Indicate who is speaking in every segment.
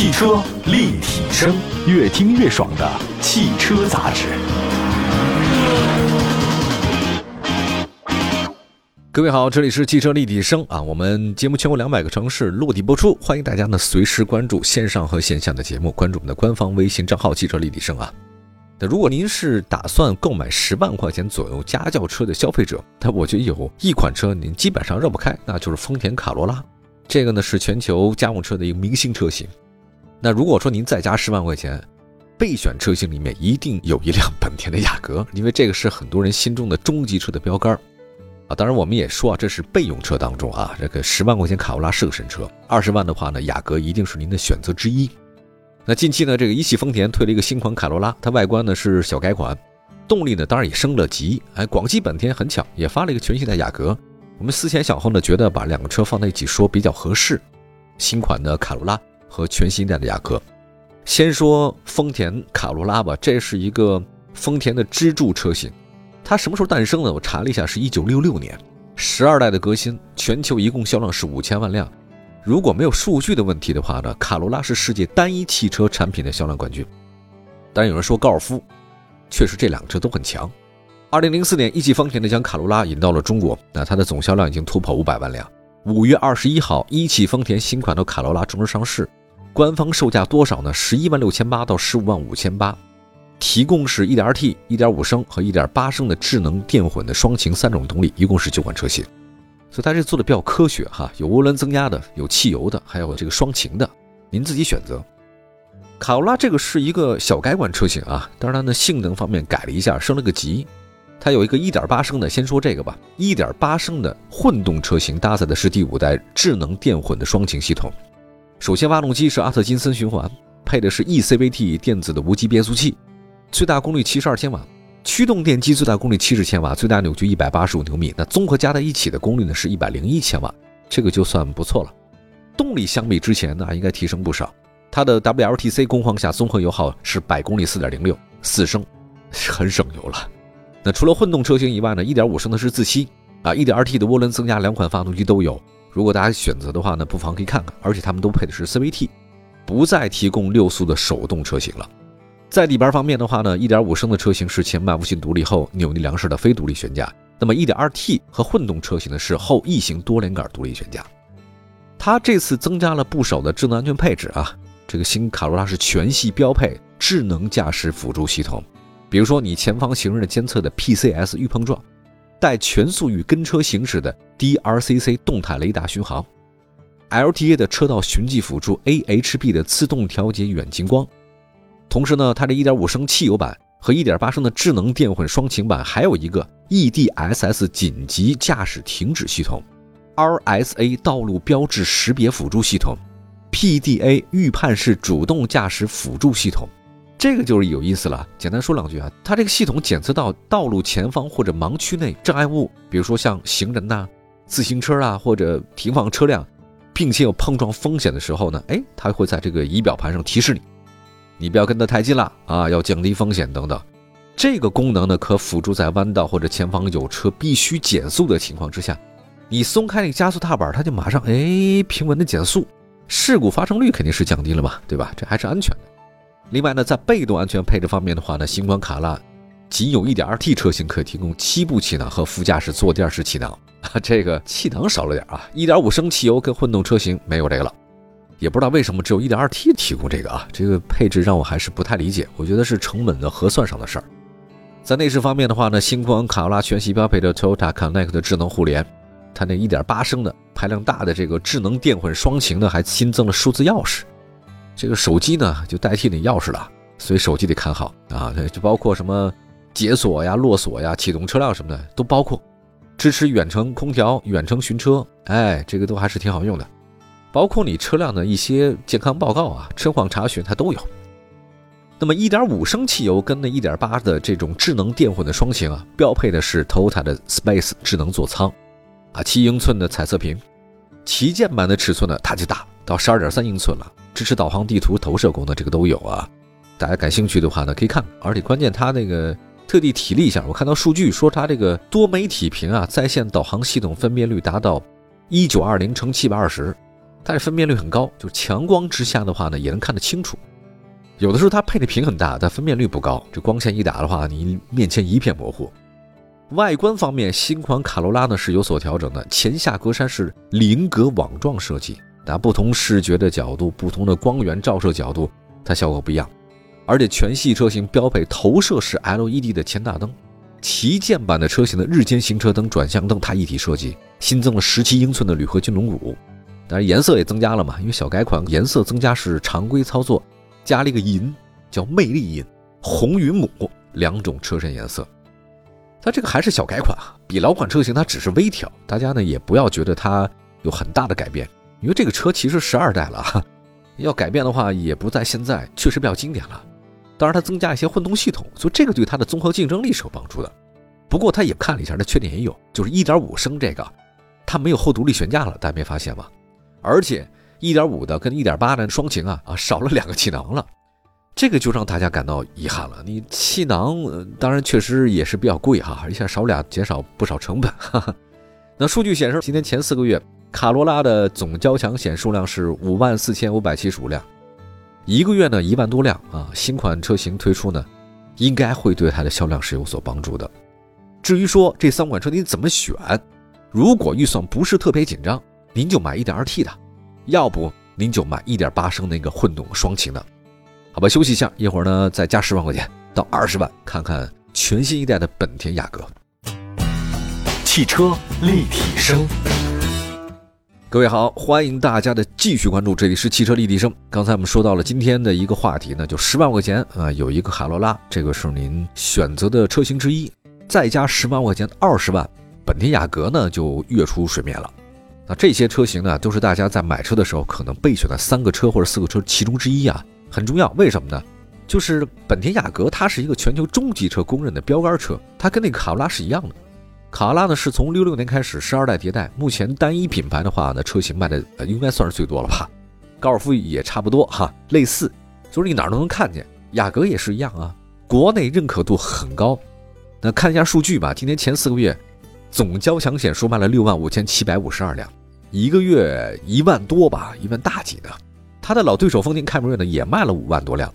Speaker 1: 汽车立体声，越听越爽的汽车杂志。各位好，这里是汽车立体声啊，我们节目全国两百个城市落地播出，欢迎大家呢随时关注线上和线下的节目，关注我们的官方微信账号“汽车立体声”啊。那如果您是打算购买十万块钱左右家轿车的消费者，那我觉得有一款车您基本上绕不开，那就是丰田卡罗拉。这个呢是全球家用车的一个明星车型。那如果说您再加十万块钱，备选车型里面一定有一辆本田的雅阁，因为这个是很多人心中的中级车的标杆啊。当然我们也说啊，这是备用车当中啊，这个十万块钱卡罗拉是个神车，二十万的话呢，雅阁一定是您的选择之一。那近期呢，这个一汽丰田推了一个新款卡罗拉，它外观呢是小改款，动力呢当然也升了级。哎，广汽本田很巧，也发了一个全新的雅阁。我们思前想后呢，觉得把两个车放在一起说比较合适。新款的卡罗拉和全新一代的雅阁。先说丰田卡罗拉吧，这是一个丰田的支柱车型。它什么时候诞生的？我查了一下，是一九六六年，十二代的革新，全球一共销量是五千万辆。如果没有数据的问题的话呢，卡罗拉是世界单一汽车产品的销量冠军。当然有人说高尔夫，确实这两个车都很强。二零零四年，一汽丰田呢将卡罗拉引到了中国，那它的总销量已经突破五百万辆。五月二十一号，一汽丰田新款的卡罗拉正式上市，官方售价多少呢？十一万六千八到十五万五千八，提供是一点二 T、一点五升和一点八升的智能电混的双擎三种动力，一共是九款车型。所以它这做的比较科学哈，有涡轮增压的，有汽油的，还有这个双擎的，您自己选择。卡罗拉这个是一个小改款车型啊，当然它的性能方面改了一下，升了个级。它有一个1.8升的，先说这个吧，1.8升的混动车型搭载的是第五代智能电混的双擎系统。首先，发动机是阿特金森循环，配的是 eCVT 电子的无级变速器，最大功率72千瓦。驱动电机最大功率七十千瓦，最大扭矩一百八十五牛米。那综合加在一起的功率呢是一百零一千瓦，这个就算不错了。动力相比之前呢应该提升不少。它的 WLTC 工况下综合油耗是百公里四点零六，四升，很省油了。那除了混动车型以外呢，一点五升的是自吸啊，一点二 T 的涡轮增压两款发动机都有。如果大家选择的话呢，不妨可以看看。而且他们都配的是 CVT，不再提供六速的手动车型了。在底盘方面的话呢，1.5升的车型是前麦弗逊独立后扭力梁式的非独立悬架，那么 1.2T 和混动车型呢是后异形多连杆独立悬架。它这次增加了不少的智能安全配置啊，这个新卡罗拉是全系标配智能驾驶辅助系统，比如说你前方行人的监测的 PCS 预碰撞，带全速域跟车行驶的 DRCC 动态雷达巡航，LTA 的车道循迹辅助，AHB 的自动调节远近光。同时呢，它这1.5升汽油版和1.8升的智能电混双擎版还有一个 EDSS 紧急驾驶停止系统，RSA 道路标志识别辅助系统，PDA 预判式主动驾驶辅助系统，这个就是有意思了。简单说两句啊，它这个系统检测到道路前方或者盲区内障碍物，比如说像行人呐、自行车啊或者停放车辆，并且有碰撞风险的时候呢，哎，它会在这个仪表盘上提示你。你不要跟得太近了啊，要降低风险等等。这个功能呢，可辅助在弯道或者前方有车必须减速的情况之下，你松开那个加速踏板，它就马上哎平稳的减速，事故发生率肯定是降低了嘛，对吧？这还是安全的。另外呢，在被动安全配置方面的话呢，新款卡罗拉仅有一点二 T 车型可提供七部气囊和副驾驶坐垫式气囊，这个气囊少了点啊。一点五升汽油跟混动车型没有这个了。也不知道为什么只有一点二 T 提供这个啊，这个配置让我还是不太理解。我觉得是成本的核算上的事儿。在内饰方面的话呢，新款卡罗拉全系标配的 Toyota Connect 的智能互联，它那一点八升的排量大的这个智能电混双擎呢，还新增了数字钥匙。这个手机呢就代替你钥匙了，所以手机得看好啊。就包括什么解锁呀、落锁呀、启动车辆什么的都包括，支持远程空调、远程寻车，哎，这个都还是挺好用的。包括你车辆的一些健康报告啊、车况查询，它都有。那么1.5升汽油跟那1.8的这种智能电混的双擎啊，标配的是 Toyota 的 Space 智能座舱，啊，七英寸的彩色屏，旗舰版的尺寸呢，它就大到12.3英寸了，支持导航、地图、投射功能，这个都有啊。大家感兴趣的话呢，可以看。而且关键它那个特地提了一下，我看到数据说它这个多媒体屏啊，在线导航系统分辨率达到1920乘720。它的分辨率很高，就强光之下的话呢，也能看得清楚。有的时候它配的屏很大，但分辨率不高，这光线一打的话，你面前一片模糊。外观方面，新款卡罗拉呢是有所调整的，前下格栅是菱格网状设计，那不同视觉的角度、不同的光源照射角度，它效果不一样。而且全系车型标配投射式 LED 的前大灯，旗舰版的车型的日间行车灯、转向灯它一体设计，新增了十七英寸的铝合金轮毂，当然颜色也增加了嘛，因为小改款颜色增加是常规操作。加了一个银，叫魅力银，红云母两种车身颜色。它这个还是小改款啊，比老款车型它只是微调，大家呢也不要觉得它有很大的改变，因为这个车其实十二代了，要改变的话也不在现在，确实比较经典了。当然它增加一些混动系统，所以这个对它的综合竞争力是有帮助的。不过他也看了一下，它缺点也有，就是一点五升这个，它没有后独立悬架了，大家没发现吗？而且。一点五的跟一点八的双擎啊啊少了两个气囊了，这个就让大家感到遗憾了。你气囊当然确实也是比较贵哈，一下少俩减少不少成本。哈哈。那数据显示，今年前四个月卡罗拉的总交强险数量是五万四千五百七十五辆，一个月呢一万多辆啊。新款车型推出呢，应该会对它的销量是有所帮助的。至于说这三款车您怎么选，如果预算不是特别紧张，您就买一点二 T 的。要不您就买一点八升那个混动双擎的，好吧？休息一下，一会儿呢再加十万块钱到二十万，看看全新一代的本田雅阁。汽车立体声，各位好，欢迎大家的继续关注，这里是汽车立体声。刚才我们说到了今天的一个话题呢，就十万块钱啊，有一个卡罗拉，这个是您选择的车型之一，再加十万块钱二十万，本田雅阁呢就跃出水面了。那这些车型呢，都是大家在买车的时候可能备选的三个车或者四个车其中之一啊，很重要。为什么呢？就是本田雅阁，它是一个全球中级车公认的标杆车，它跟那个卡罗拉是一样的。卡罗拉呢，是从六六年开始十二代迭代，目前单一品牌的话呢，车型卖的应该算是最多了吧。高尔夫也差不多哈，类似，就是你哪儿都能看见。雅阁也是一样啊，国内认可度很高。那看一下数据吧，今年前四个月，总交强险数卖了六万五千七百五十二辆。一个月一万多吧，一万大几的。他的老对手丰田凯美瑞呢，也卖了五万多辆。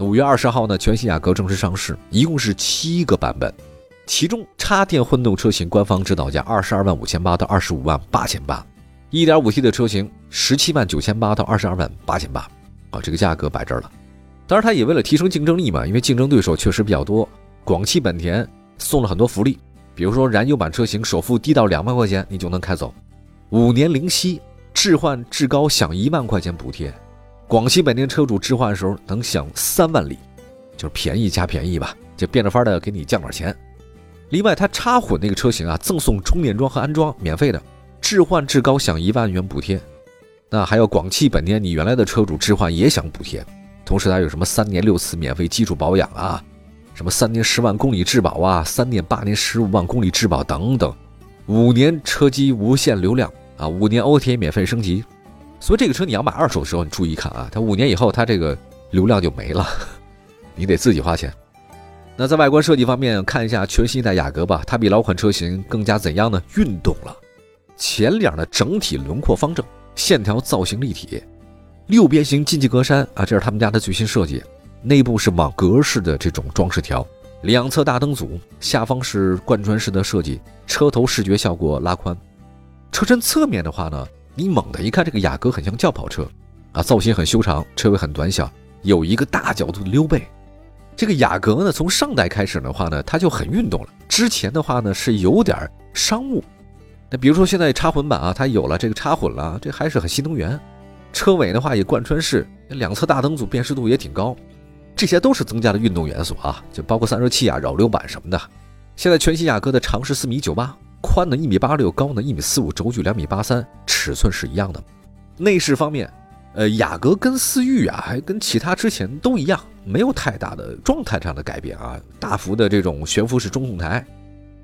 Speaker 1: 五月二十号呢，全新雅阁正式上市，一共是七个版本，其中插电混动车型官方指导价二十二万五千八到二十五万八千八，一点五 T 的车型十七万九千八到二十二万八千八。啊，这个价格摆这儿了。当然，他也为了提升竞争力嘛，因为竞争对手确实比较多。广汽本田送了很多福利，比如说燃油版车型首付低到两万块钱，你就能开走。五年零息置换至高享一万块钱补贴，广汽本田车主置换的时候能享三万里，就是便宜加便宜吧，就变着法的给你降点钱。另外，它插混那个车型啊，赠送充电桩和安装免费的，置换至高享一万元补贴。那还有广汽本田，你原来的车主置换也享补贴，同时它有什么三年六次免费基础保养啊，什么三年十万公里质保啊，三年八年十五万公里质保等等。五年车机无限流量啊，五年 OTA 免费升级，所以这个车你要买二手的时候，你注意看啊，它五年以后它这个流量就没了，你得自己花钱。那在外观设计方面，看一下全新一代雅阁吧，它比老款车型更加怎样呢？运动了，前脸的整体轮廓方正，线条造型立体，六边形进气格栅啊，这是他们家的最新设计，内部是网格式的这种装饰条。两侧大灯组，下方是贯穿式的设计，车头视觉效果拉宽。车身侧面的话呢，你猛的一看，这个雅阁很像轿跑车，啊，造型很修长，车尾很短小，有一个大角度的溜背。这个雅阁呢，从上代开始的话呢，它就很运动了。之前的话呢，是有点商务。那比如说现在插混版啊，它有了这个插混了，这还是很新能源。车尾的话也贯穿式，两侧大灯组辨识度也挺高。这些都是增加的运动元素啊，就包括散热器啊、扰流板什么的。现在全新雅阁的长是四米九八，宽呢一米八六，高呢一米四五，轴距两米八三，尺寸是一样的。内饰方面，呃，雅阁跟思域啊，还跟其他之前都一样，没有太大的状态上的改变啊。大幅的这种悬浮式中控台，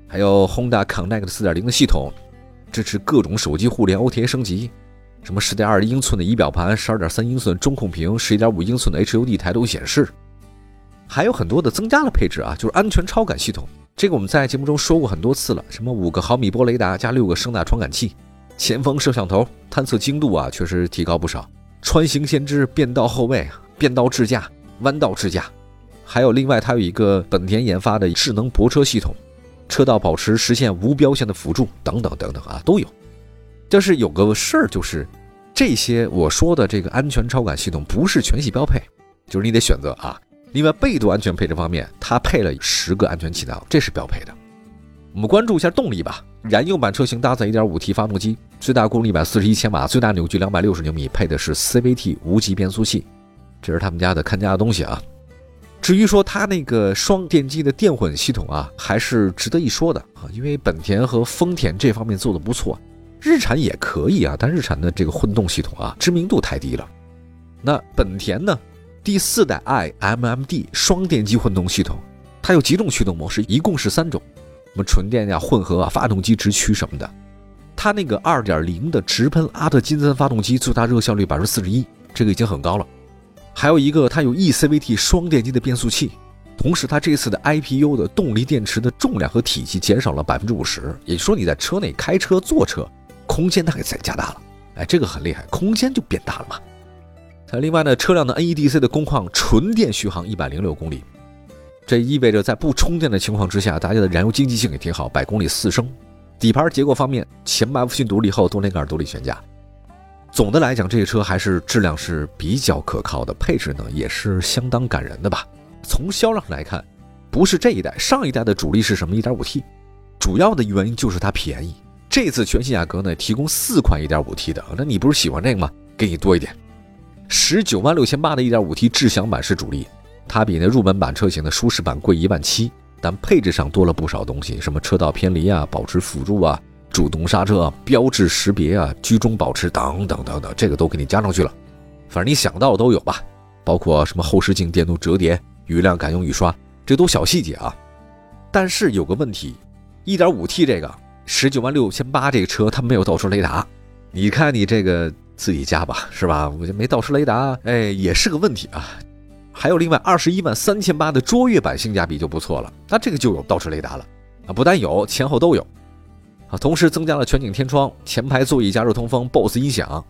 Speaker 1: 还有 Honda Connect 四点零的系统，支持各种手机互联 OTA 升级。什么十点二英寸的仪表盘，十二点三英寸中控屏，十一点五英寸的 HUD 抬头显示。还有很多的增加了配置啊，就是安全超感系统。这个我们在节目中说过很多次了，什么五个毫米波雷达加六个声纳传感器，前方摄像头探测精度啊，确实提高不少。穿行先知、变道后位、变道智驾、弯道智驾，还有另外它有一个本田研发的智能泊车系统，车道保持实现无标线的辅助等等等等啊，都有。但是有个事儿就是，这些我说的这个安全超感系统不是全系标配，就是你得选择啊。另外，被动安全配置方面，它配了十个安全气囊，这是标配的。我们关注一下动力吧。燃油版车型搭载 1.5T 发动机，最大功率141千瓦，最大扭矩260牛米，配的是 CVT 无级变速器。这是他们家的看家的东西啊。至于说它那个双电机的电混系统啊，还是值得一说的啊，因为本田和丰田这方面做的不错，日产也可以啊，但日产的这个混动系统啊，知名度太低了。那本田呢，第四代 iMMD 双电机混动系统，它有几种驱动模式，一共是三种。什么纯电呀、混合啊、发动机直驱什么的，它那个二点零的直喷阿特金森发动机最大热效率百分之四十一，这个已经很高了。还有一个，它有 eCVT 双电机的变速器，同时它这次的 IPU 的动力电池的重量和体积减少了百分之五十，也就说你在车内开车坐车，空间它给再加大了。哎，这个很厉害，空间就变大了嘛。它另外呢，车辆的 NEDC 的工况纯电续航一百零六公里。这意味着在不充电的情况之下，大家的燃油经济性也挺好，百公里四升。底盘结构方面，前麦弗逊独立，后多连杆独立悬架。总的来讲，这个车还是质量是比较可靠的，配置呢也是相当感人的吧。从销量来看，不是这一代，上一代的主力是什么？1.5T，主要的原因就是它便宜。这次全新雅阁呢，提供四款 1.5T 的，那你不是喜欢这个吗？给你多一点，十九万六千八的 1.5T 智享版是主力。它比那入门版车型的舒适版贵一万七，但配置上多了不少东西，什么车道偏离啊、保持辅助啊、主动刹车、标志识别啊、居中保持等等等等，这个都给你加上去了。反正你想到的都有吧，包括什么后视镜电动折叠、雨量感应雨刷，这都小细节啊。但是有个问题，1.5T 这个十九万六千八这个车它没有倒车雷达，你看你这个自己加吧，是吧？我就没倒车雷达，哎，也是个问题啊。还有另外二十一万三千八的卓越版性价比就不错了，那这个就有倒车雷达了啊，不但有，前后都有同时增加了全景天窗、前排座椅加热通风、BOSE 音响。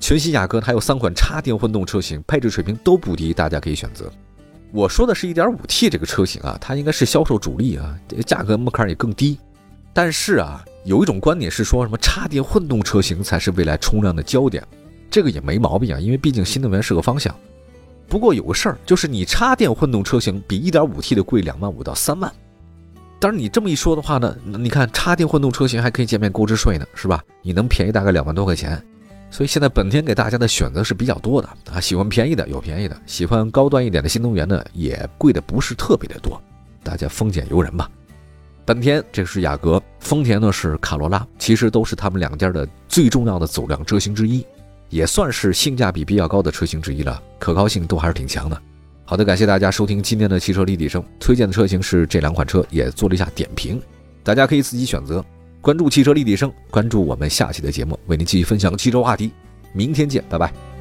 Speaker 1: 全新雅阁还有三款插电混动车型，配置水平都不低，大家可以选择。我说的是一点五 T 这个车型啊，它应该是销售主力啊，价格门槛也更低。但是啊，有一种观点是说什么插电混动车型才是未来冲量的焦点，这个也没毛病啊，因为毕竟新能源是个方向。不过有个事儿，就是你插电混动车型比 1.5T 的贵两万五到三万。当然你这么一说的话呢，你看插电混动车型还可以减免购置税呢，是吧？你能便宜大概两万多块钱。所以现在本田给大家的选择是比较多的啊，喜欢便宜的有便宜的，喜欢高端一点的新能源呢也贵的不是特别的多，大家丰俭由人吧。本田这是雅阁，丰田呢是卡罗拉，其实都是他们两家的最重要的走量车型之一。也算是性价比比较高的车型之一了，可靠性都还是挺强的。好的，感谢大家收听今天的汽车立体声，推荐的车型是这两款车，也做了一下点评，大家可以自己选择。关注汽车立体声，关注我们下期的节目，为您继续分享汽车话题。明天见，拜拜。